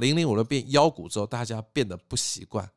零零五六变妖股之后，大家变得不习惯。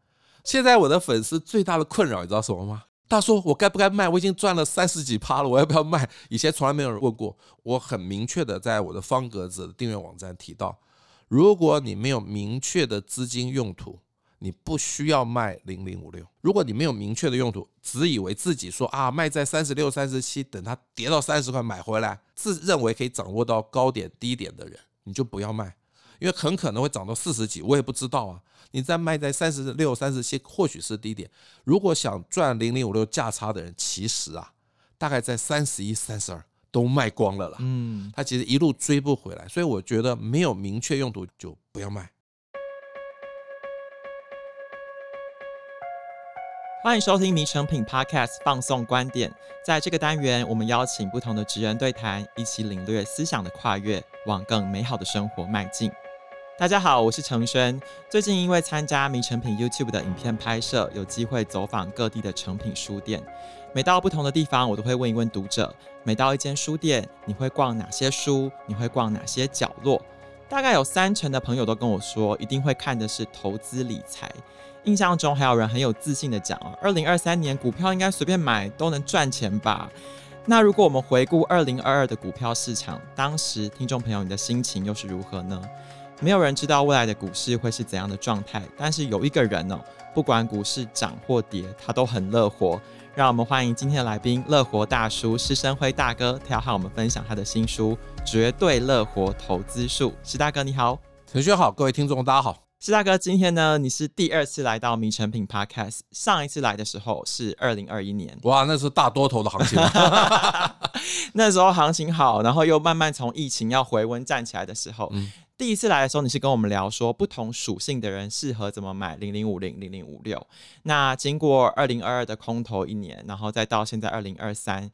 现在我的粉丝最大的困扰，你知道什么吗？他说：“我该不该卖？我已经赚了三十几趴了，我要不要卖？”以前从来没有人问过。我很明确的在我的方格子的订阅网站提到，如果你没有明确的资金用途，你不需要卖零零五六。如果你没有明确的用途，只以为自己说啊卖在三十六、三十七，等它跌到三十块买回来，自认为可以掌握到高点低点的人，你就不要卖，因为很可能会涨到四十几，我也不知道啊。你再卖在三十六、三十七，或许是低点。如果想赚零零五六价差的人，其实啊，大概在三十一、三十二都卖光了啦。嗯，他其实一路追不回来，所以我觉得没有明确用途就不要卖。欢迎收听《迷成品 Podcast》放送观点，在这个单元，我们邀请不同的职人对谈，一起领略思想的跨越，往更美好的生活迈进。大家好，我是承轩。最近因为参加迷诚品 YouTube 的影片拍摄，有机会走访各地的诚品书店。每到不同的地方，我都会问一问读者：每到一间书店，你会逛哪些书？你会逛哪些角落？大概有三成的朋友都跟我说，一定会看的是投资理财。印象中还有人很有自信的讲：二零二三年股票应该随便买都能赚钱吧？那如果我们回顾二零二二的股票市场，当时听众朋友你的心情又是如何呢？没有人知道未来的股市会是怎样的状态，但是有一个人哦，不管股市涨或跌，他都很乐活。让我们欢迎今天的来宾，乐活大叔施生辉大哥，他要和我们分享他的新书《绝对乐活投资术》。施大哥你好，陈轩好，各位听众大家好。施大哥，今天呢，你是第二次来到迷成品 Podcast，上一次来的时候是二零二一年，哇，那是大多头的行情，那时候行情好，然后又慢慢从疫情要回温站起来的时候。嗯第一次来的时候，你是跟我们聊说不同属性的人适合怎么买零零五零、零零五六。那经过二零二二的空头一年，然后再到现在二零二三，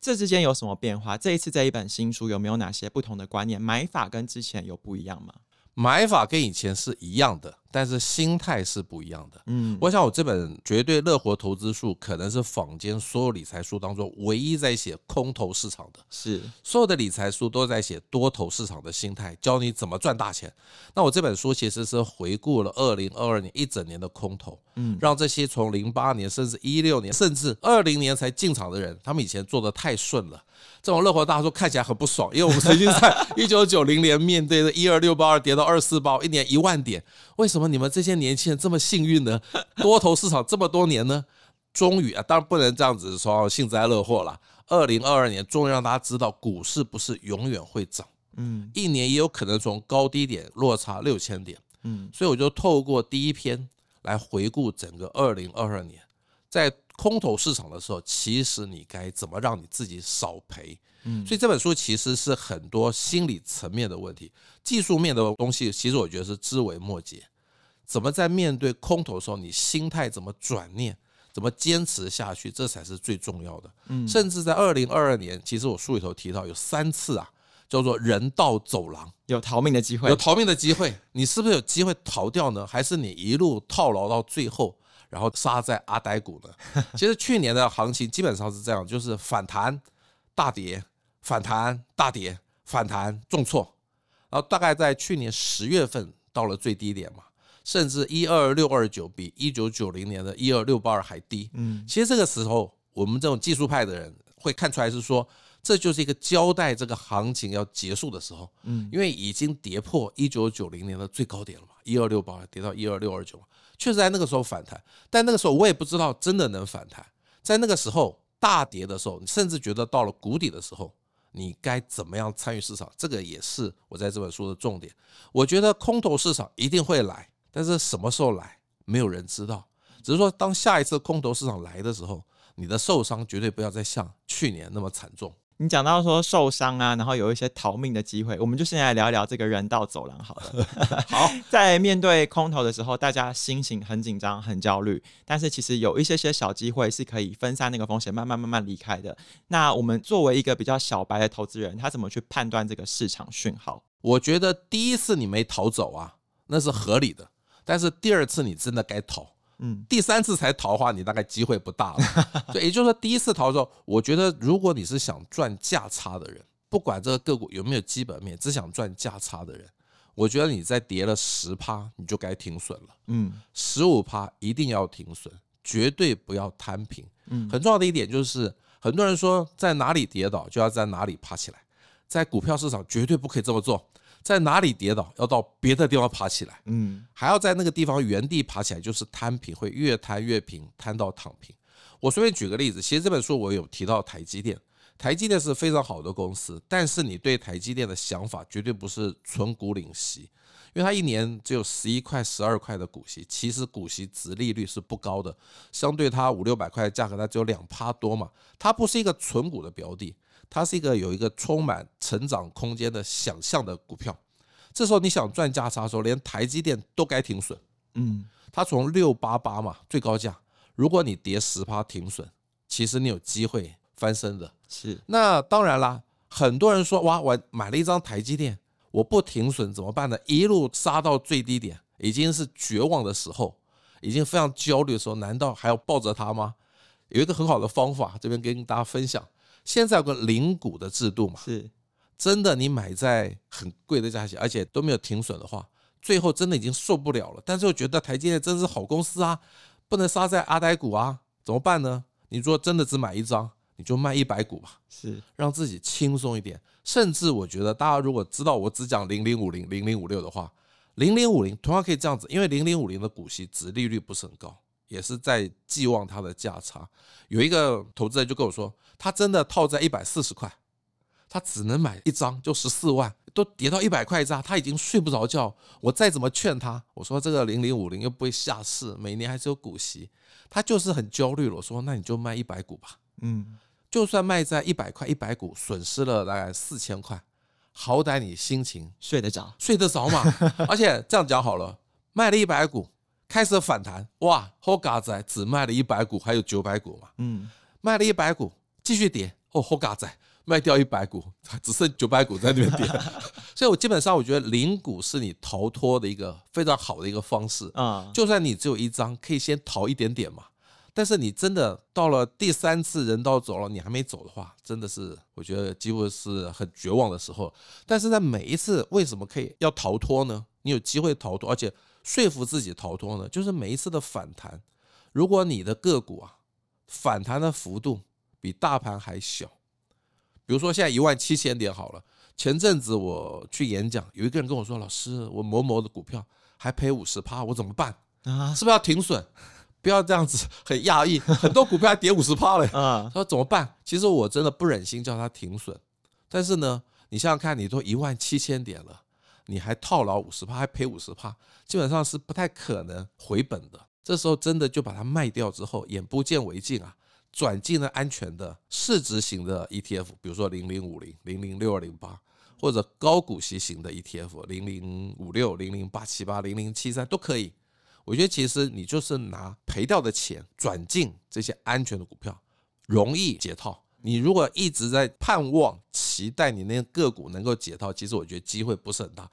这之间有什么变化？这一次这一本新书有没有哪些不同的观念？买法跟之前有不一样吗？买法跟以前是一样的。但是心态是不一样的。嗯，我想我这本绝对乐活投资术可能是坊间所有理财书当中唯一在写空头市场的。是，所有的理财书都在写多头市场的心态，教你怎么赚大钱。那我这本书其实是回顾了二零二二年一整年的空头，嗯，让这些从零八年甚至一六年甚至二零年才进场的人，他们以前做的太顺了。这种乐活大叔看起来很不爽，因为我们曾经在 一九九零年面对的一二六八二跌到二四八，一年一万点，为什么？你们这些年轻人这么幸运呢？多头市场这么多年呢？终于啊，当然不能这样子说幸灾乐祸了。二零二二年终于让大家知道，股市不是永远会涨，嗯，一年也有可能从高低点落差六千点，嗯，所以我就透过第一篇来回顾整个二零二二年，在空头市场的时候，其实你该怎么让你自己少赔？嗯，所以这本书其实是很多心理层面的问题，技术面的东西，其实我觉得是枝微末节。怎么在面对空头的时候，你心态怎么转念，怎么坚持下去，这才是最重要的。嗯，甚至在二零二二年，其实我书里头提到有三次啊，叫做人道走廊，有逃命的机会，有逃命的机会，你是不是有机会逃掉呢？还是你一路套牢到最后，然后杀在阿呆股呢？其实去年的行情基本上是这样，就是反弹大跌。反弹大跌，反弹重挫，然后大概在去年十月份到了最低点嘛，甚至一二六二九比一九九零年的一二六八二还低。嗯，其实这个时候我们这种技术派的人会看出来是说，这就是一个交代这个行情要结束的时候。嗯，因为已经跌破一九九零年的最高点了嘛，一二六八二跌到一二六二九，确实在那个时候反弹，但那个时候我也不知道真的能反弹。在那个时候大跌的时候，你甚至觉得到了谷底的时候。你该怎么样参与市场？这个也是我在这本书的重点。我觉得空头市场一定会来，但是什么时候来，没有人知道。只是说，当下一次空头市场来的时候，你的受伤绝对不要再像去年那么惨重。你讲到说受伤啊，然后有一些逃命的机会，我们就先来聊一聊这个人道走廊好了。好，在面对空投的时候，大家心情很紧张、很焦虑，但是其实有一些些小机会是可以分散那个风险，慢慢慢慢离开的。那我们作为一个比较小白的投资人，他怎么去判断这个市场讯号？我觉得第一次你没逃走啊，那是合理的，但是第二次你真的该逃。嗯，第三次才逃的话，你大概机会不大了。所以也就是说，第一次逃的时候，我觉得如果你是想赚价差的人，不管这个个股有没有基本面，只想赚价差的人，我觉得你在跌了十趴，你就该停损了。嗯，十五趴一定要停损，绝对不要摊平。嗯，很重要的一点就是，很多人说在哪里跌倒就要在哪里爬起来，在股票市场绝对不可以这么做。在哪里跌倒，要到别的地方爬起来。嗯，还要在那个地方原地爬起来，就是摊平，会越摊越平，摊到躺平。我随便举个例子，其实这本书我有提到台积电。台积电是非常好的公司，但是你对台积电的想法绝对不是存股领息，因为它一年只有十一块、十二块的股息，其实股息值利率是不高的，相对它五六百块的价格，它只有两趴多嘛，它不是一个存股的标的，它是一个有一个充满成长空间的想象的股票。这时候你想赚价差的时候，连台积电都该停损。嗯，它从六八八嘛，最高价，如果你跌十趴停损，其实你有机会翻身的。是，那当然啦。很多人说，哇，我买了一张台积电，我不停损怎么办呢？一路杀到最低点，已经是绝望的时候，已经非常焦虑的时候，难道还要抱着它吗？有一个很好的方法，这边跟大家分享。现在有个零股的制度嘛，是，真的，你买在很贵的价钱，而且都没有停损的话，最后真的已经受不了了，但是又觉得台积电真是好公司啊，不能杀在阿呆股啊，怎么办呢？你说真的只买一张。你就卖一百股吧，是让自己轻松一点。甚至我觉得，大家如果知道我只讲零零五零、零零五六的话，零零五零同样可以这样子，因为零零五零的股息殖利率不是很高，也是在寄望它的价差。有一个投资人就跟我说，他真的套在一百四十块，他只能买一张，就十四万，都跌到一百块一张，他已经睡不着觉。我再怎么劝他，我说这个零零五零又不会下市，每年还是有股息，他就是很焦虑了。我说那你就卖一百股吧，嗯。就算卖在一百块一百股，损失了大概四千块，好歹你心情睡得着，睡得着嘛。而且这样讲好了，卖了一百股，开始反弹，哇，好嘎仔只卖了一百股，还有九百股嘛。嗯，卖了一百股，继续跌，哦，好嘎仔卖掉一百股，只剩九百股在那边跌。所以我基本上我觉得零股是你逃脱的一个非常好的一个方式啊。就算你只有一张，可以先逃一点点嘛。但是你真的到了第三次人道走了，你还没走的话，真的是我觉得几乎是很绝望的时候。但是在每一次为什么可以要逃脱呢？你有机会逃脱，而且说服自己逃脱呢？就是每一次的反弹，如果你的个股啊反弹的幅度比大盘还小，比如说现在一万七千点好了，前阵子我去演讲，有一个人跟我说：“老师，我某某的股票还赔五十趴，我怎么办？啊，是不是要停损？”不要这样子，很讶异，很多股票还跌五十趴嘞。他说怎么办？其实我真的不忍心叫他停损，但是呢，你想想看，你都一万七千点了，你还套牢五十趴，还赔五十趴，基本上是不太可能回本的。这时候真的就把它卖掉之后，眼不见为净啊，转进了安全的市值型的 ETF，比如说零零五零、零零六二零八，或者高股息型的 ETF，零零五六、零零八七八、零零七三都可以。我觉得其实你就是拿赔掉的钱转进这些安全的股票，容易解套。你如果一直在盼望、期待你那个个股能够解套，其实我觉得机会不是很大。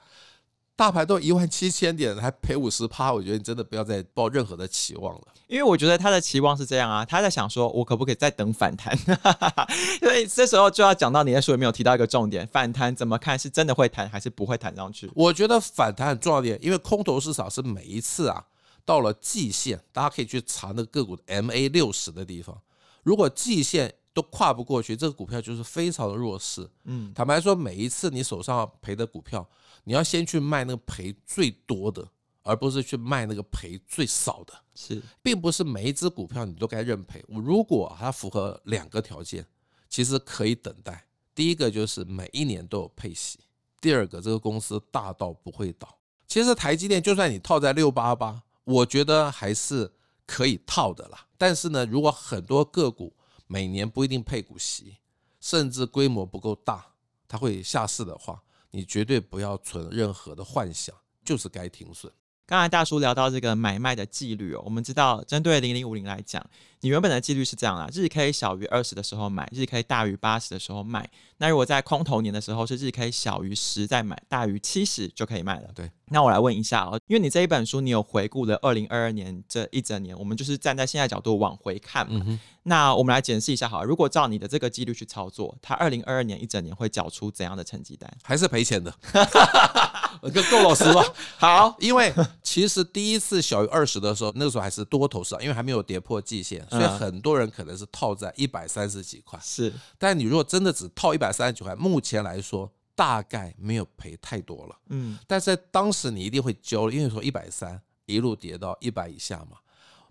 大盘都一万七千点，还赔五十趴，我觉得你真的不要再抱任何的期望了。因为我觉得他的期望是这样啊，他在想说，我可不可以再等反弹？所以这时候就要讲到你在书里面有提到一个重点：反弹怎么看？是真的会弹，还是不会弹上去？我觉得反弹很重要点，因为空头市场是每一次啊。到了季线，大家可以去查那个个股的 MA 六十的地方。如果季线都跨不过去，这个股票就是非常的弱势。嗯，坦白说，每一次你手上赔的股票，你要先去卖那个赔最多的，而不是去卖那个赔最少的。是，并不是每一只股票你都该认赔。如果它符合两个条件，其实可以等待。第一个就是每一年都有配息，第二个这个公司大到不会倒。其实台积电就算你套在六八八。我觉得还是可以套的啦，但是呢，如果很多个股每年不一定配股息，甚至规模不够大，它会下市的话，你绝对不要存任何的幻想，就是该停损。刚才大叔聊到这个买卖的纪律哦，我们知道针对零零五零来讲，你原本的纪律是这样啦：日 K 小于二十的时候买，日 K 大于八十的时候卖。那如果在空头年的时候是日 K 小于十再买，大于七十就可以卖了。对，那我来问一下哦，因为你这一本书你有回顾了二零二二年这一整年，我们就是站在现在角度往回看嘛。那我们来检视一下，好，如果照你的这个几率去操作，他二零二二年一整年会缴出怎样的成绩单？还是赔钱的？够老实吧？好，因为其实第一次小于二十的时候，那个时候还是多头市场，因为还没有跌破季线，所以很多人可能是套在一百三十几块。是，但你如果真的只套一百三十几块，目前来说大概没有赔太多了。嗯，但是在当时你一定会揪，因为说一百三一路跌到一百以下嘛。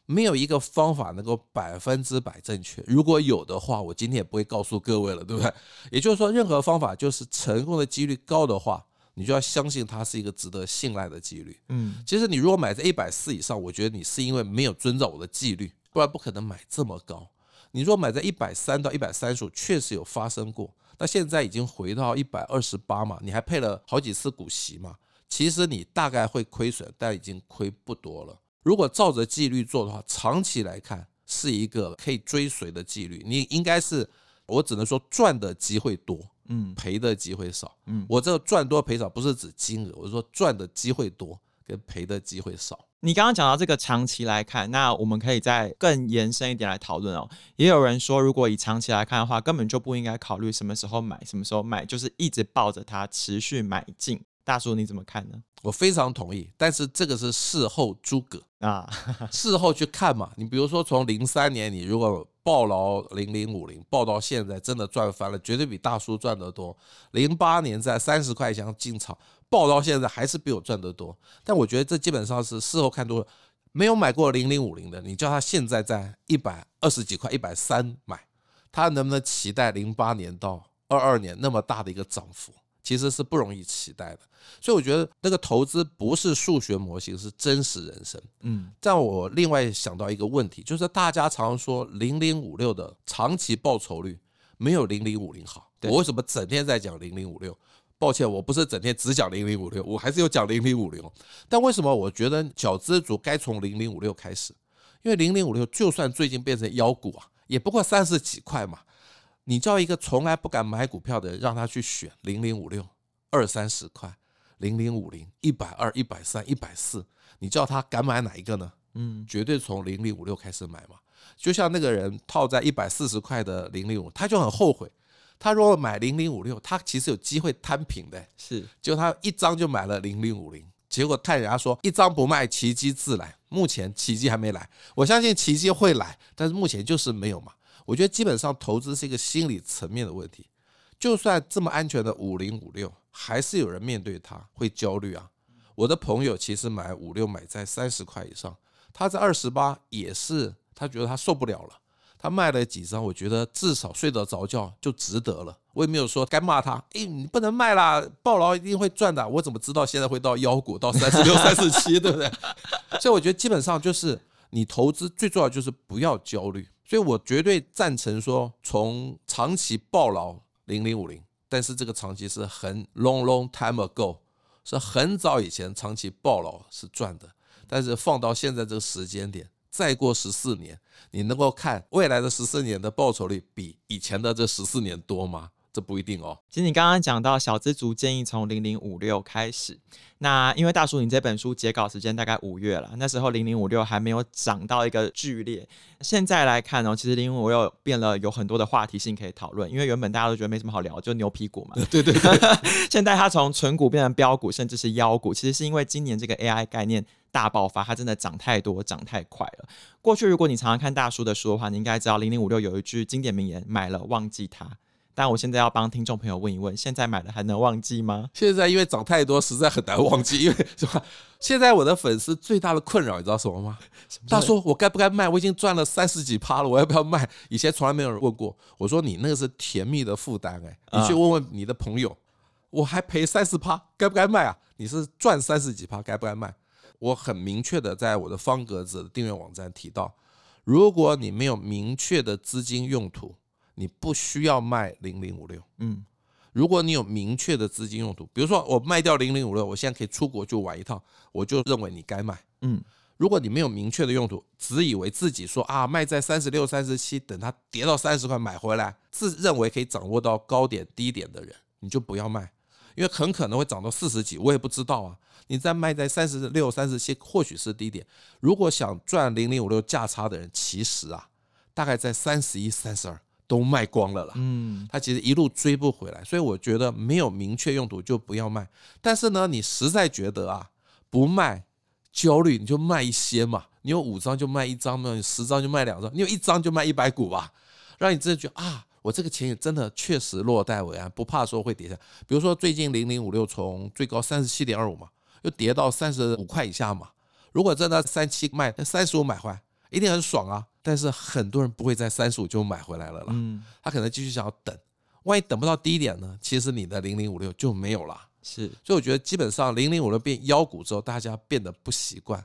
没有一个方法能够百分之百正确。如果有的话，我今天也不会告诉各位了，对不对？也就是说，任何方法就是成功的几率高的话，你就要相信它是一个值得信赖的几率。嗯，其实你如果买在一百四以上，我觉得你是因为没有遵照我的纪律，不然不可能买这么高。你如果买在一百三到一百三十五，确实有发生过。那现在已经回到一百二十八嘛，你还配了好几次股息嘛，其实你大概会亏损，但已经亏不多了。如果照着纪律做的话，长期来看是一个可以追随的纪律。你应该是，我只能说赚的机会多，嗯，赔的机会少，嗯。我这个赚多赔少不是指金额，我是说赚的机会多跟赔的机会少。你刚刚讲到这个长期来看，那我们可以再更延伸一点来讨论哦。也有人说，如果以长期来看的话，根本就不应该考虑什么时候买，什么时候卖，就是一直抱着它持续买进。大叔你怎么看呢？我非常同意，但是这个是事后诸葛啊，事后去看嘛。你比如说从零三年，你如果抱牢零零五零，抱到现在真的赚翻了，绝对比大叔赚得多。零八年在三十块钱进场，抱到现在还是比我赚得多。但我觉得这基本上是事后看多了，没有买过零零五零的，你叫他现在在一百二十几块、一百三买，他能不能期待零八年到二二年那么大的一个涨幅？其实是不容易期待的，所以我觉得那个投资不是数学模型，是真实人生。嗯，但我另外想到一个问题，就是大家常说零零五六的长期报酬率没有零零五零好。我为什么整天在讲零零五六？抱歉，我不是整天只讲零零五六，我还是有讲零零五零。但为什么我觉得小资族该从零零五六开始？因为零零五六就算最近变成妖股啊，也不过三十几块嘛。你叫一个从来不敢买股票的人，让他去选零零五六二三十块，零零五零一百二一百三一百四，你叫他敢买哪一个呢？嗯，绝对从零零五六开始买嘛。就像那个人套在一百四十块的零零五，他就很后悔。他如果买零零五六，他其实有机会摊平的。是，结果他一张就买了零零五零，结果看人家说一张不卖，奇迹自来。目前奇迹还没来，我相信奇迹会来，但是目前就是没有嘛。我觉得基本上投资是一个心理层面的问题，就算这么安全的五零五六，还是有人面对它会焦虑啊。我的朋友其实买五六买在三十块以上，他在二十八也是，他觉得他受不了了，他卖了几张，我觉得至少睡得着觉就值得了。我也没有说该骂他，哎，你不能卖啦，暴牢一定会赚的。我怎么知道现在会到妖股到三十六、三十七，对不对？所以我觉得基本上就是你投资最重要就是不要焦虑。所以我绝对赞成说，从长期暴牢零零五零，但是这个长期是很 long long time ago，是很早以前长期暴牢是赚的，但是放到现在这个时间点，再过十四年，你能够看未来的十四年的报酬率比以前的这十四年多吗？这不一定哦。其实你刚刚讲到小资族建议从零零五六开始，那因为大叔你这本书截稿时间大概五月了，那时候零零五六还没有涨到一个剧烈。现在来看哦，其实零零五六变了，有很多的话题性可以讨论。因为原本大家都觉得没什么好聊，就牛皮股嘛。对对对。现在它从纯股变成标股，甚至是妖股，其实是因为今年这个 AI 概念大爆发，它真的涨太多，涨太快了。过去如果你常常看大叔的书的话，你应该知道零零五六有一句经典名言：买了忘记它。但我现在要帮听众朋友问一问：现在买了还能忘记吗？现在因为涨太多，实在很难忘记。因为什么？现在我的粉丝最大的困扰，你知道什么吗？他说：“我该不该卖？我已经赚了三十几趴了，我要不要卖？”以前从来没有人问过。我说：“你那个是甜蜜的负担哎，你去问问你的朋友，我还赔三十趴，该不该卖啊？你是赚三十几趴，该不该卖？”我很明确的在我的方格子的订阅网站提到，如果你没有明确的资金用途。你不需要卖零零五六，嗯，如果你有明确的资金用途，比如说我卖掉零零五六，我现在可以出国就玩一趟，我就认为你该卖，嗯，如果你没有明确的用途，只以为自己说啊卖在三十六、三十七，等它跌到三十块买回来，自认为可以掌握到高点低点的人，你就不要卖，因为很可能会涨到四十几，我也不知道啊。你再卖在三十六、三十七，或许是低点。如果想赚零零五六价差的人，其实啊。大概在三十一、三十二都卖光了啦。嗯，它其实一路追不回来，所以我觉得没有明确用途就不要卖。但是呢，你实在觉得啊不卖焦虑，你就卖一些嘛。你有五张就卖一张嘛，你十张就卖两张，你有一张就卖一百股吧，让你真的觉得啊，我这个钱也真的确实落袋为安，不怕说会跌下。比如说最近零零五六从最高三十七点二五嘛，又跌到三十五块以下嘛。如果真的三七卖，那三十五买回来一定很爽啊。但是很多人不会在三十五就买回来了啦，嗯，他可能继续想要等，万一等不到低点呢？其实你的零零五六就没有了。是，所以我觉得基本上零零五六变妖股之后，大家变得不习惯。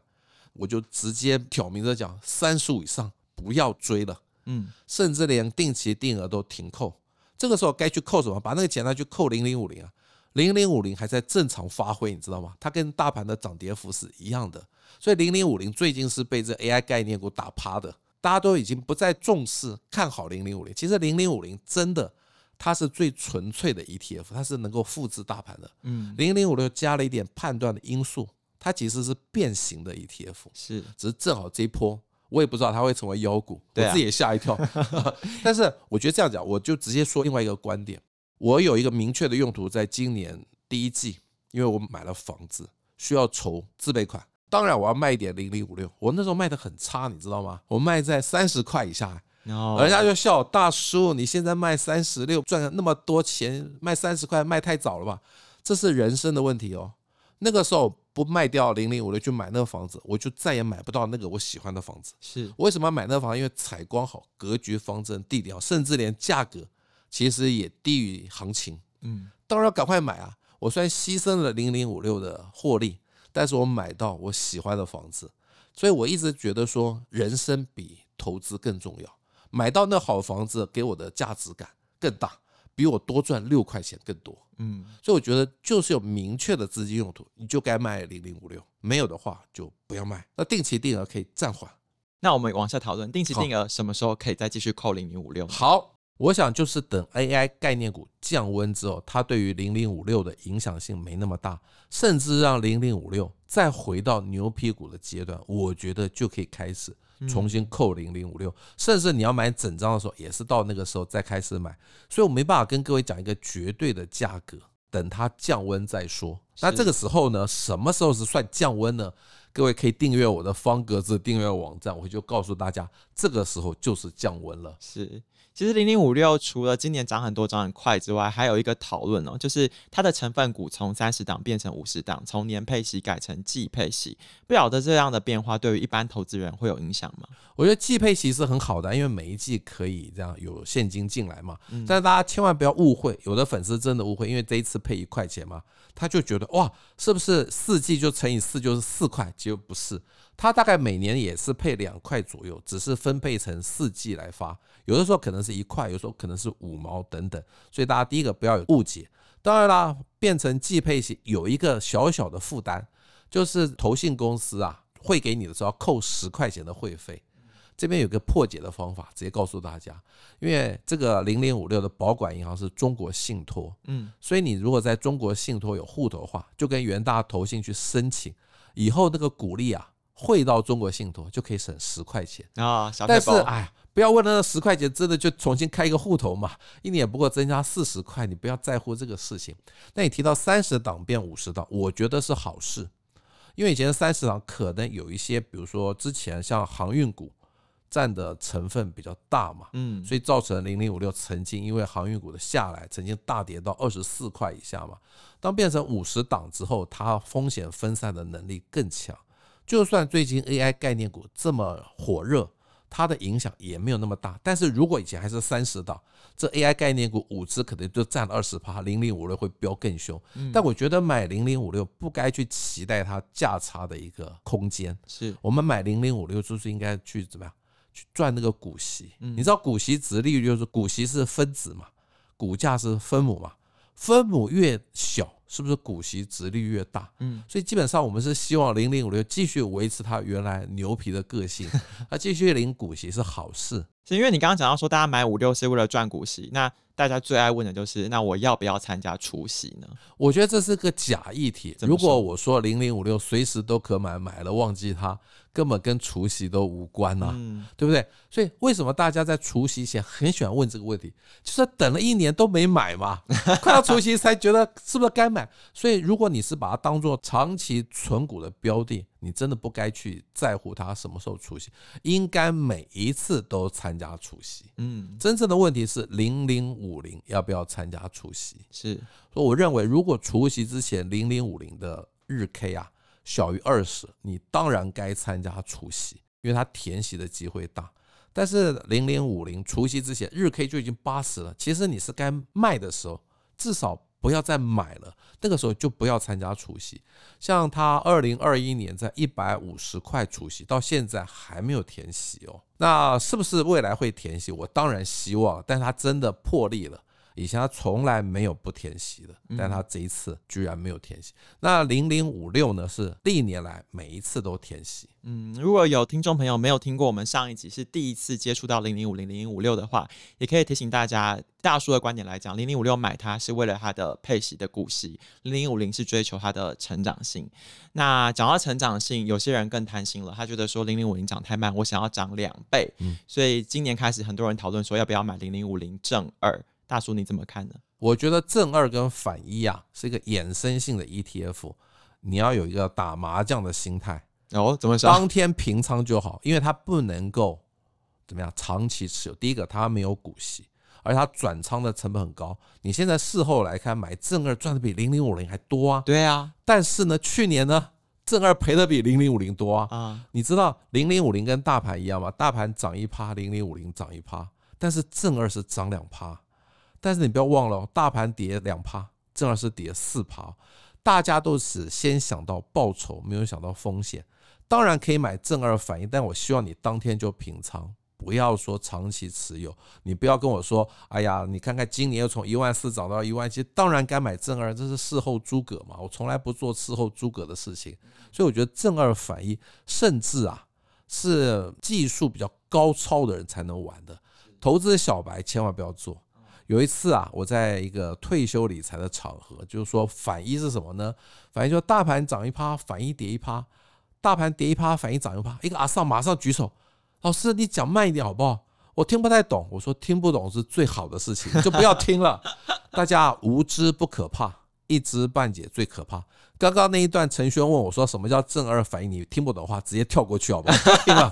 我就直接挑明着讲，三十五以上不要追了，嗯，甚至连定期定额都停扣。这个时候该去扣什么？把那个钱拿去扣零零五零啊，零零五零还在正常发挥，你知道吗？它跟大盘的涨跌幅是一样的，所以零零五零最近是被这 AI 概念股打趴的，大家都已经不再重视看好零零五零。其实零零五零真的它是最纯粹的 ETF，它是能够复制大盘的，嗯，零零五六加了一点判断的因素。它其实是变形的 ETF，是，只是正好这一波，我也不知道它会成为妖股，我自己也吓一跳。但是我觉得这样讲，我就直接说另外一个观点，我有一个明确的用途，在今年第一季，因为我买了房子，需要筹自备款，当然我要卖一点零零五六，我那时候卖的很差，你知道吗？我卖在三十块以下，人家就笑大叔，你现在卖三十六赚了那么多钱，卖三十块卖太早了吧？这是人生的问题哦。那个时候不卖掉零零五六去买那个房子，我就再也买不到那个我喜欢的房子。是，为什么要买那个房子？因为采光好，格局方正，地点好，甚至连价格其实也低于行情。嗯，当然要赶快买啊！我虽然牺牲了零零五六的获利，但是我买到我喜欢的房子，所以我一直觉得说，人生比投资更重要。买到那好房子给我的价值感更大。比我多赚六块钱更多，嗯，所以我觉得就是有明确的资金用途，你就该卖零零五六，没有的话就不要卖。那定期定额可以暂缓。那我们往下讨论，定期定额什么时候可以再继续扣零零五六？好，我想就是等 AI 概念股降温之后，它对于零零五六的影响性没那么大，甚至让零零五六再回到牛皮股的阶段，我觉得就可以开始。重新扣零零五六，甚至你要买整张的时候，也是到那个时候再开始买。所以我没办法跟各位讲一个绝对的价格，等它降温再说。那这个时候呢，什么时候是算降温呢？各位可以订阅我的方格子订阅网站，我就告诉大家，这个时候就是降温了。是。其实零零五六除了今年涨很多、涨很快之外，还有一个讨论哦，就是它的成分股从三十档变成五十档，从年配息改成季配息。不晓得这样的变化对于一般投资人会有影响吗？我觉得季配息是很好的，因为每一季可以这样有现金进来嘛。但是大家千万不要误会，有的粉丝真的误会，因为这一次配一块钱嘛，他就觉得哇，是不是四季就乘以四就是四块？结果不是。它大概每年也是配两块左右，只是分配成四季来发，有的时候可能是一块，有时候可能是五毛等等，所以大家第一个不要有误解。当然啦，变成季配型有一个小小的负担，就是投信公司啊会给你的时候要扣十块钱的会费，这边有个破解的方法，直接告诉大家，因为这个零零五六的保管银行是中国信托，嗯，所以你如果在中国信托有户头的话，就跟元大投信去申请，以后那个股利啊。汇到中国信托就可以省十块钱啊，但是哎，不要为了那十块钱真的就重新开一个户头嘛，一年不过增加四十块，你不要在乎这个事情。那你提到三十档变五十档，我觉得是好事，因为以前三十档可能有一些，比如说之前像航运股占的成分比较大嘛，嗯，所以造成零零五六曾经因为航运股的下来，曾经大跌到二十四块以下嘛。当变成五十档之后，它风险分散的能力更强。就算最近 AI 概念股这么火热，它的影响也没有那么大。但是如果以前还是三十档，这 AI 概念股五只可能就占了二十趴，零零五六会飙更凶。但我觉得买零零五六不该去期待它价差的一个空间。是我们买零零五六就是应该去怎么样去赚那个股息？你知道股息殖利率就是股息是分子嘛，股价是分母嘛，分母越小。是不是股息殖利率越大？嗯，所以基本上我们是希望零零五六继续维持它原来牛皮的个性，它继续领股息是好事。是因为你刚刚讲到说，大家买五六是为了赚股息，那大家最爱问的就是，那我要不要参加除息呢？我觉得这是个假议题。如果我说零零五六随时都可买，买了忘记它，根本跟除夕都无关呐、啊，嗯、对不对？所以为什么大家在除夕前很喜欢问这个问题？就是等了一年都没买嘛，快要除夕才觉得是不是该买？所以如果你是把它当做长期存股的标的，你真的不该去在乎它什么时候除夕，应该每一次都参加除夕。嗯，真正的问题是零零五零要不要参加除夕？是，所以我认为如果除夕之前零零五零的日 K 啊。小于二十，你当然该参加除息，因为它填息的机会大。但是零零五零除息之前日 K 就已经八十了，其实你是该卖的时候，至少不要再买了。那个时候就不要参加除息。像它二零二一年在一百五十块除息，到现在还没有填息哦。那是不是未来会填息？我当然希望，但它真的破例了。以前他从来没有不填息的，但他这一次居然没有填息。那零零五六呢？是历年来每一次都填息。嗯，如果有听众朋友没有听过我们上一集是第一次接触到零零五零零零五六的话，也可以提醒大家，大叔的观点来讲，零零五六买它是为了它的配息的股息，零零五零是追求它的成长性。那讲到成长性，有些人更贪心了，他觉得说零零五零涨太慢，我想要涨两倍。嗯，所以今年开始很多人讨论说要不要买零零五零正二。大叔，你怎么看呢？我觉得正二跟反一啊是一个衍生性的 ETF，你要有一个打麻将的心态哦。怎么说？当天平仓就好，因为它不能够怎么样长期持有。第一个，它没有股息，而且它转仓的成本很高。你现在事后来看，买正二赚的比零零五零还多啊。对啊。但是呢，去年呢，正二赔的比零零五零多啊。啊。你知道零零五零跟大盘一样吗？大盘涨一趴，零零五零涨一趴，但是正二是涨两趴。但是你不要忘了，大盘跌两趴，正二是跌四趴，大家都是先想到报酬，没有想到风险。当然可以买正二反一，但我希望你当天就平仓，不要说长期持有。你不要跟我说，哎呀，你看看今年又从一万四涨到一万七，当然该买正二，这是事后诸葛嘛。我从来不做事后诸葛的事情，所以我觉得正二反一，甚至啊是技术比较高超的人才能玩的，投资小白千万不要做。有一次啊，我在一个退休理财的场合，就是说反一是什么呢？反一就是大盘涨一趴，反一跌一趴；大盘跌一趴，反一涨一趴。一个阿桑马上举手，老师你讲慢一点好不好？我听不太懂。我说听不懂是最好的事情，就不要听了。大家无知不可怕，一知半解最可怕。刚刚那一段陈轩问我说什么叫正二反一，你听不懂的话直接跳过去好不好？听了。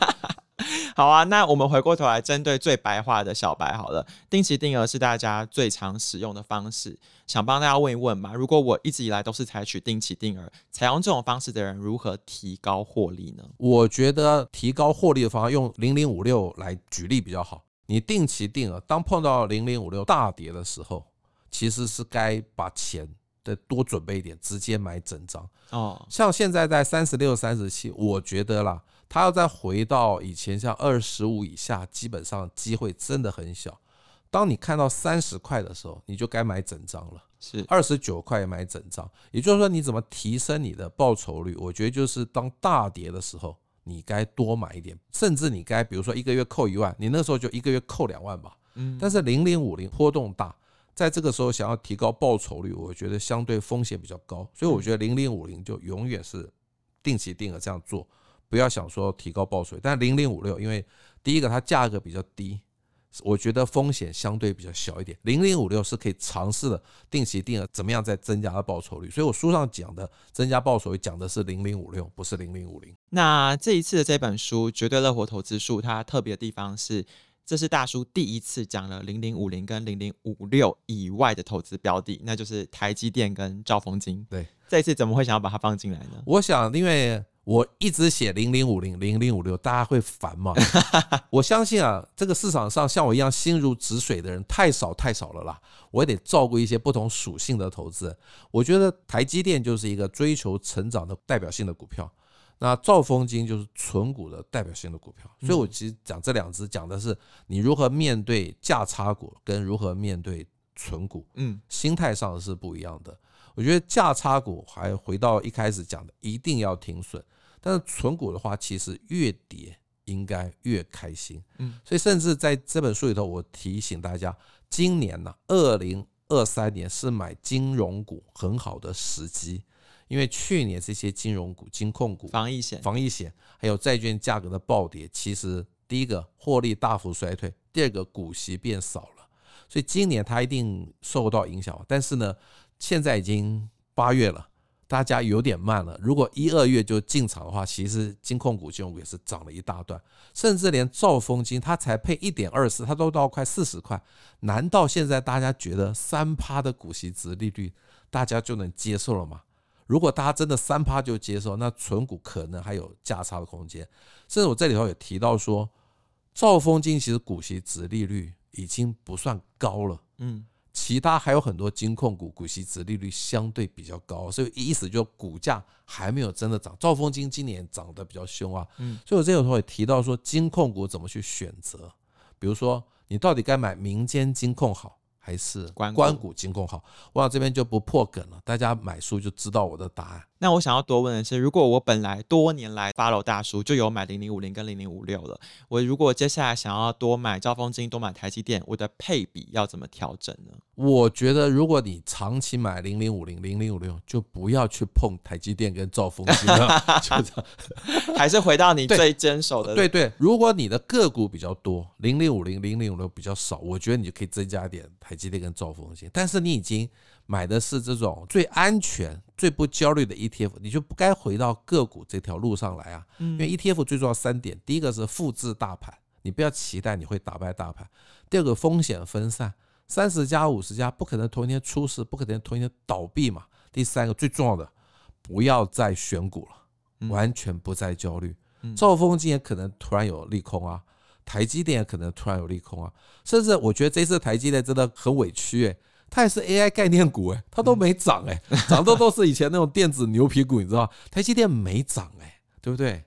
好啊，那我们回过头来针对最白话的小白好了，定期定额是大家最常使用的方式，想帮大家问一问嘛，如果我一直以来都是采取定期定额，采用这种方式的人如何提高获利呢？我觉得提高获利的方法用零零五六来举例比较好。你定期定额，当碰到零零五六大跌的时候，其实是该把钱再多准备一点，直接买整张哦。像现在在三十六、三十七，我觉得啦。他要再回到以前，像二十五以下，基本上机会真的很小。当你看到三十块的时候，你就该买整张了。是二十九块买整张，也就是说，你怎么提升你的报酬率？我觉得就是当大跌的时候，你该多买一点，甚至你该比如说一个月扣一万，你那时候就一个月扣两万吧。嗯。但是零零五零波动大，在这个时候想要提高报酬率，我觉得相对风险比较高，所以我觉得零零五零就永远是定期定额这样做。不要想说提高报税，但零零五六，因为第一个它价格比较低，我觉得风险相对比较小一点。零零五六是可以尝试的定期定额，怎么样再增加它报酬率？所以我书上讲的增加报酬率讲的是零零五六，不是零零五零。那这一次的这本书《绝对乐活投资术》，它特别的地方是，这是大叔第一次讲了零零五零跟零零五六以外的投资标的，那就是台积电跟兆丰金。对，这一次怎么会想要把它放进来呢？我想，因为我一直写零零五零零零五六，大家会烦吗？我相信啊，这个市场上像我一样心如止水的人太少太少了啦。我也得照顾一些不同属性的投资。我觉得台积电就是一个追求成长的代表性的股票，那兆丰金就是存股的代表性的股票。所以我其实讲这两只，讲的是你如何面对价差股跟如何面对存股，嗯，心态上是不一样的。我觉得价差股还回到一开始讲的，一定要停损。但是存股的话，其实越跌应该越开心。嗯，所以甚至在这本书里头，我提醒大家，今年呢，二零二三年是买金融股很好的时机，因因为去年这些金融股、金控股、防疫险、防疫险还有债券价格的暴跌，其实第一个获利大幅衰退，第二个股息变少了，所以今年它一定受到影响。但是呢，现在已经八月了。大家有点慢了。如果一二月就进场的话，其实金控股、金融也是涨了一大段，甚至连兆丰金它才配一点二四，它都到快四十块。难道现在大家觉得三趴的股息殖利率大家就能接受了吗？如果大家真的三趴就接受，那存股可能还有价差的空间。甚至我这里头也提到说，兆丰金其实股息殖利率已经不算高了。嗯。其他还有很多金控股股息值利率相对比较高，所以意思就是股价还没有真的涨。兆丰金今年涨得比较凶啊，嗯，所以我这个时候也提到说，金控股怎么去选择，比如说你到底该买民间金控好。还是关股金控好，我想这边就不破梗了，大家买书就知道我的答案。那我想要多问的是，如果我本来多年来 follow 大叔就有买零零五零跟零零五六了，我如果接下来想要多买兆丰金、多买台积电，我的配比要怎么调整呢？我觉得如果你长期买零零五零、零零五六，就不要去碰台积电跟兆丰金了，就这样，还是回到你最坚守的。对，对对，如果你的个股比较多，零零五零、零零五六比较少，我觉得你就可以增加一点台积电跟兆丰金，但是你已经买的是这种最安全、最不焦虑的 ETF，你就不该回到个股这条路上来啊。因为 ETF 最重要三点：第一个是复制大盘，你不要期待你会打败大盘；第二个风险分散，三十家、五十家不可能同一天出事，不可能同一天倒闭嘛；第三个最重要的，不要再选股了，完全不再焦虑。兆丰金也可能突然有利空啊。台积电也可能突然有利空啊，甚至我觉得这次台积电真的很委屈诶，它也是 AI 概念股诶，它都没涨诶，涨的都是以前那种电子牛皮股，你知道吗？台积电没涨诶，对不对？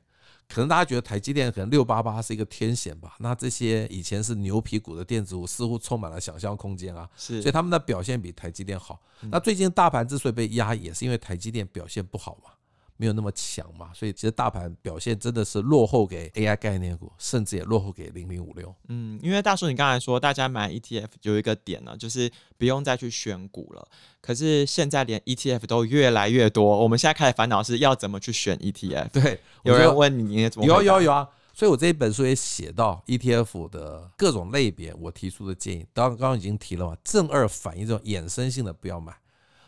可能大家觉得台积电可能六八八是一个天险吧，那这些以前是牛皮股的电子股似乎充满了想象空间啊，是，所以他们的表现比台积电好。那最近大盘之所以被压，也是因为台积电表现不好嘛。没有那么强嘛，所以其实大盘表现真的是落后给 AI 概念股，甚至也落后给零零五六。嗯，因为大叔你刚才说大家买 ETF 有一个点呢，就是不用再去选股了。可是现在连 ETF 都越来越多，我们现在开始烦恼是要怎么去选 ETF。对，有人问你，你也怎么？有有有啊，所以我这一本书也写到 ETF 的各种类别，我提出的建议，刚刚已经提了嘛，正二反应这种衍生性的不要买。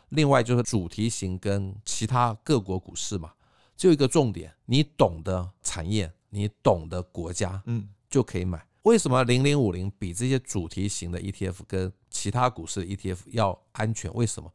另外就是主题型跟其他各国股市嘛，就一个重点，你懂的产业，你懂的国家，嗯，就可以买。为什么零零五零比这些主题型的 ETF 跟其他股市的 ETF 要安全？为什么？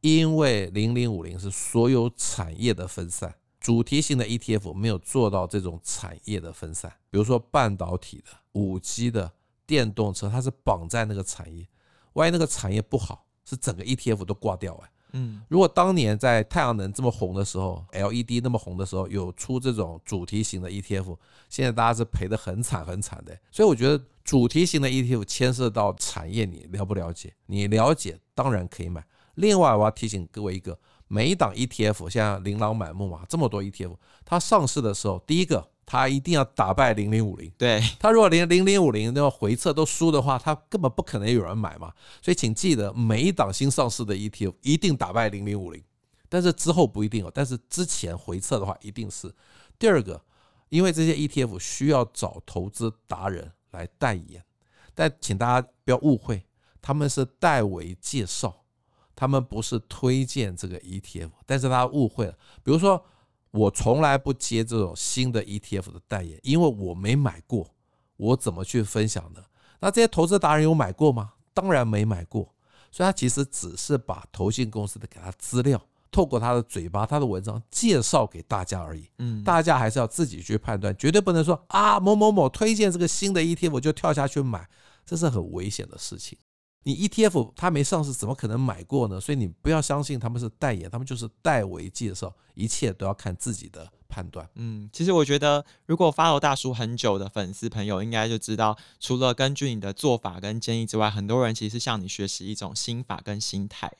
因为零零五零是所有产业的分散，主题型的 ETF 没有做到这种产业的分散。比如说半导体的、五 G 的、电动车，它是绑在那个产业，万一那个产业不好。是整个 ETF 都挂掉哎，嗯，如果当年在太阳能这么红的时候，LED 那么红的时候，有出这种主题型的 ETF，现在大家是赔得很惨很惨的。所以我觉得主题型的 ETF 牵涉到产业，你了不了解？你了解当然可以买。另外我要提醒各位一个，每一档 ETF 现在琳琅满目嘛，这么多 ETF，它上市的时候，第一个。他一定要打败零零五零，对，他如果连零零五零那个回撤都输的话，他根本不可能有人买嘛。所以请记得，每一档新上市的 ETF 一定打败零零五零，但是之后不一定哦。但是之前回撤的话，一定是。第二个，因为这些 ETF 需要找投资达人来代言，但请大家不要误会，他们是代为介绍，他们不是推荐这个 ETF。但是大家误会了，比如说。我从来不接这种新的 ETF 的代言，因为我没买过，我怎么去分享呢？那这些投资达人有买过吗？当然没买过，所以他其实只是把投信公司的给他资料，透过他的嘴巴、他的文章介绍给大家而已。嗯，大家还是要自己去判断，绝对不能说啊某某某推荐这个新的 ETF 我就跳下去买，这是很危险的事情。你 ETF 它没上市，怎么可能买过呢？所以你不要相信他们是代言，他们就是代为介绍，一切都要看自己的判断。嗯，其实我觉得，如果 follow 大叔很久的粉丝朋友，应该就知道，除了根据你的做法跟建议之外，很多人其实是向你学习一种心法跟心态。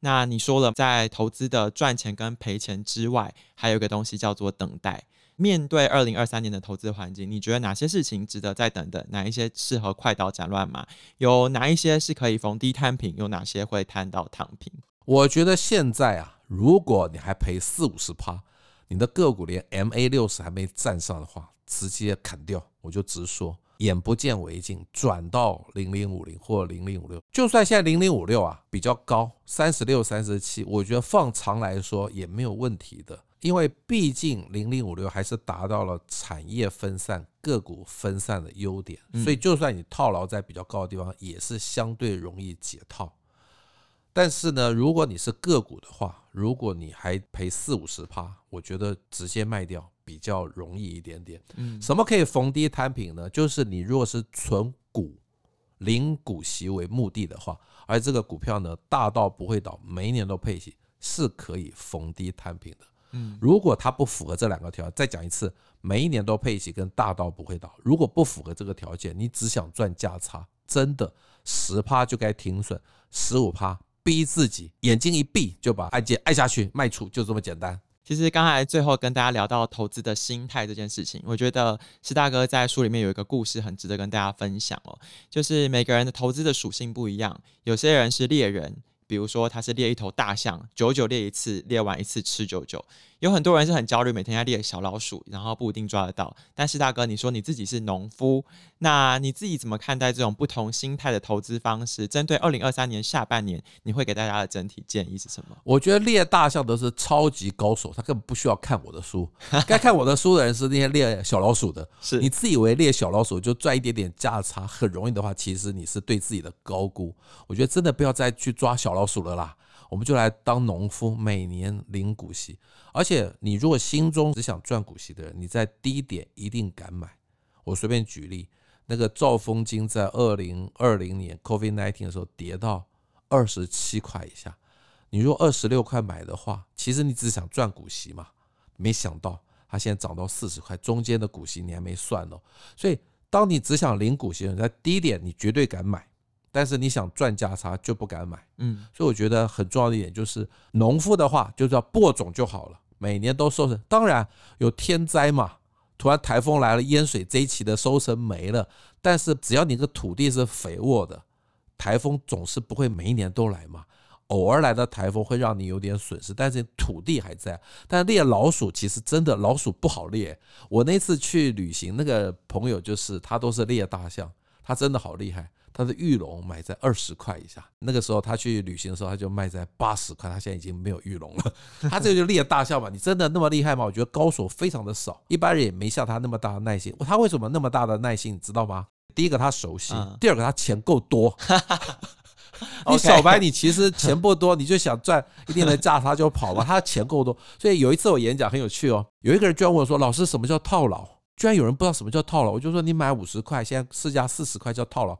那你说了，在投资的赚钱跟赔钱之外，还有一个东西叫做等待。面对二零二三年的投资环境，你觉得哪些事情值得再等等？哪一些适合快刀斩乱麻？有哪一些是可以逢低摊平？有哪些会摊到躺平？我觉得现在啊，如果你还赔四五十趴，你的个股连 MA 六十还没站上的话，直接砍掉，我就直说，眼不见为净，转到零零五零或零零五六。就算现在零零五六啊比较高，三十六、三十七，我觉得放长来说也没有问题的，因为毕竟零零五六还是达到了产业分散、个股分散的优点，所以就算你套牢在比较高的地方，也是相对容易解套。但是呢，如果你是个股的话，如果你还赔四五十趴，我觉得直接卖掉比较容易一点点。嗯，什么可以逢低摊平呢？就是你如果是存股、领股息为目的的话，而这个股票呢大到不会倒，每一年都配息，是可以逢低摊平的。嗯，如果它不符合这两个条件，再讲一次，每一年都配息跟大到不会倒，如果不符合这个条件，你只想赚价差，真的十趴就该停损，十五趴。逼自己眼睛一闭就把按键按下去卖出，就这么简单。其实刚才最后跟大家聊到投资的心态这件事情，我觉得石大哥在书里面有一个故事很值得跟大家分享哦，就是每个人的投资的属性不一样，有些人是猎人，比如说他是猎一头大象，久久猎一次，猎完一次吃久久。有很多人是很焦虑，每天在猎小老鼠，然后不一定抓得到。但是大哥，你说你自己是农夫，那你自己怎么看待这种不同心态的投资方式？针对二零二三年下半年，你会给大家的整体建议是什么？我觉得猎大象的是超级高手，他根本不需要看我的书。该看我的书的人是那些猎小老鼠的。是你自以为猎小老鼠就赚一点点价差很容易的话，其实你是对自己的高估。我觉得真的不要再去抓小老鼠了啦。我们就来当农夫，每年领股息。而且你如果心中只想赚股息的人，你在低点一定敢买。我随便举例，那个兆丰金在二零二零年 COVID-19 的时候跌到二十七块以下，你如果二十六块买的话，其实你只想赚股息嘛。没想到它现在涨到四十块，中间的股息你还没算哦。所以当你只想领股息的人，在低点你绝对敢买。但是你想赚价差就不敢买，嗯，所以我觉得很重要的一点就是，农夫的话就是要播种就好了，每年都收成。当然有天灾嘛，突然台风来了淹水，这一期的收成没了。但是只要你的土地是肥沃的，台风总是不会每一年都来嘛，偶尔来的台风会让你有点损失，但是土地还在。但猎老鼠其实真的老鼠不好猎，我那次去旅行，那个朋友就是他都是猎大象，他真的好厉害。他的玉龙买在二十块以下，那个时候他去旅行的时候，他就卖在八十块。他现在已经没有玉龙了。他这个就猎大象嘛，你真的那么厉害吗？我觉得高手非常的少，一般人也没像他那么大的耐心。他为什么那么大的耐心？你知道吗？第一个他熟悉，第二个他钱够多。你小白，你其实钱不多，你就想赚一定的价差就跑嘛。他钱够多，所以有一次我演讲很有趣哦，有一个人居然问我说：“老师，什么叫套牢？”居然有人不知道什么叫套牢，我就说：“你买五十块，现在市价四十块叫套牢。”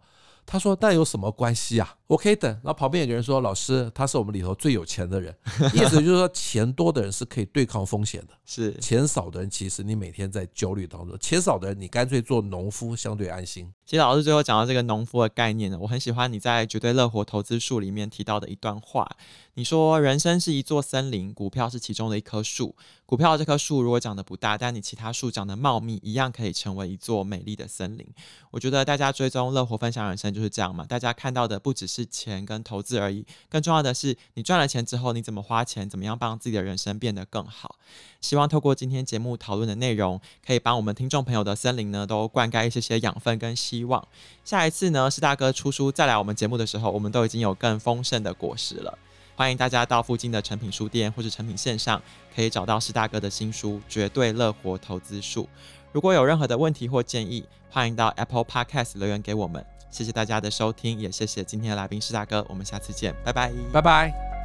他说：“那有什么关系啊？我可以等。”然后旁边有个人说：“老师，他是我们里头最有钱的人，意思就是说，钱多的人是可以对抗风险的，是钱少的人，其实你每天在焦虑当中。钱少的人，你干脆做农夫，相对安心。”其实老师最后讲到这个农夫的概念呢，我很喜欢你在《绝对乐活投资术》里面提到的一段话。你说人生是一座森林，股票是其中的一棵树。股票这棵树如果长得不大，但你其他树长得茂密，一样可以成为一座美丽的森林。我觉得大家追踪乐活分享人生就是这样嘛。大家看到的不只是钱跟投资而已，更重要的是你赚了钱之后，你怎么花钱，怎么样帮自己的人生变得更好。希望透过今天节目讨论的内容，可以帮我们听众朋友的森林呢，都灌溉一些些养分跟希望。下一次呢，施大哥出书再来我们节目的时候，我们都已经有更丰盛的果实了。欢迎大家到附近的成品书店或是成品线上，可以找到施大哥的新书《绝对乐活投资术》。如果有任何的问题或建议，欢迎到 Apple Podcast 留言给我们。谢谢大家的收听，也谢谢今天的来宾施大哥。我们下次见，拜拜，拜拜。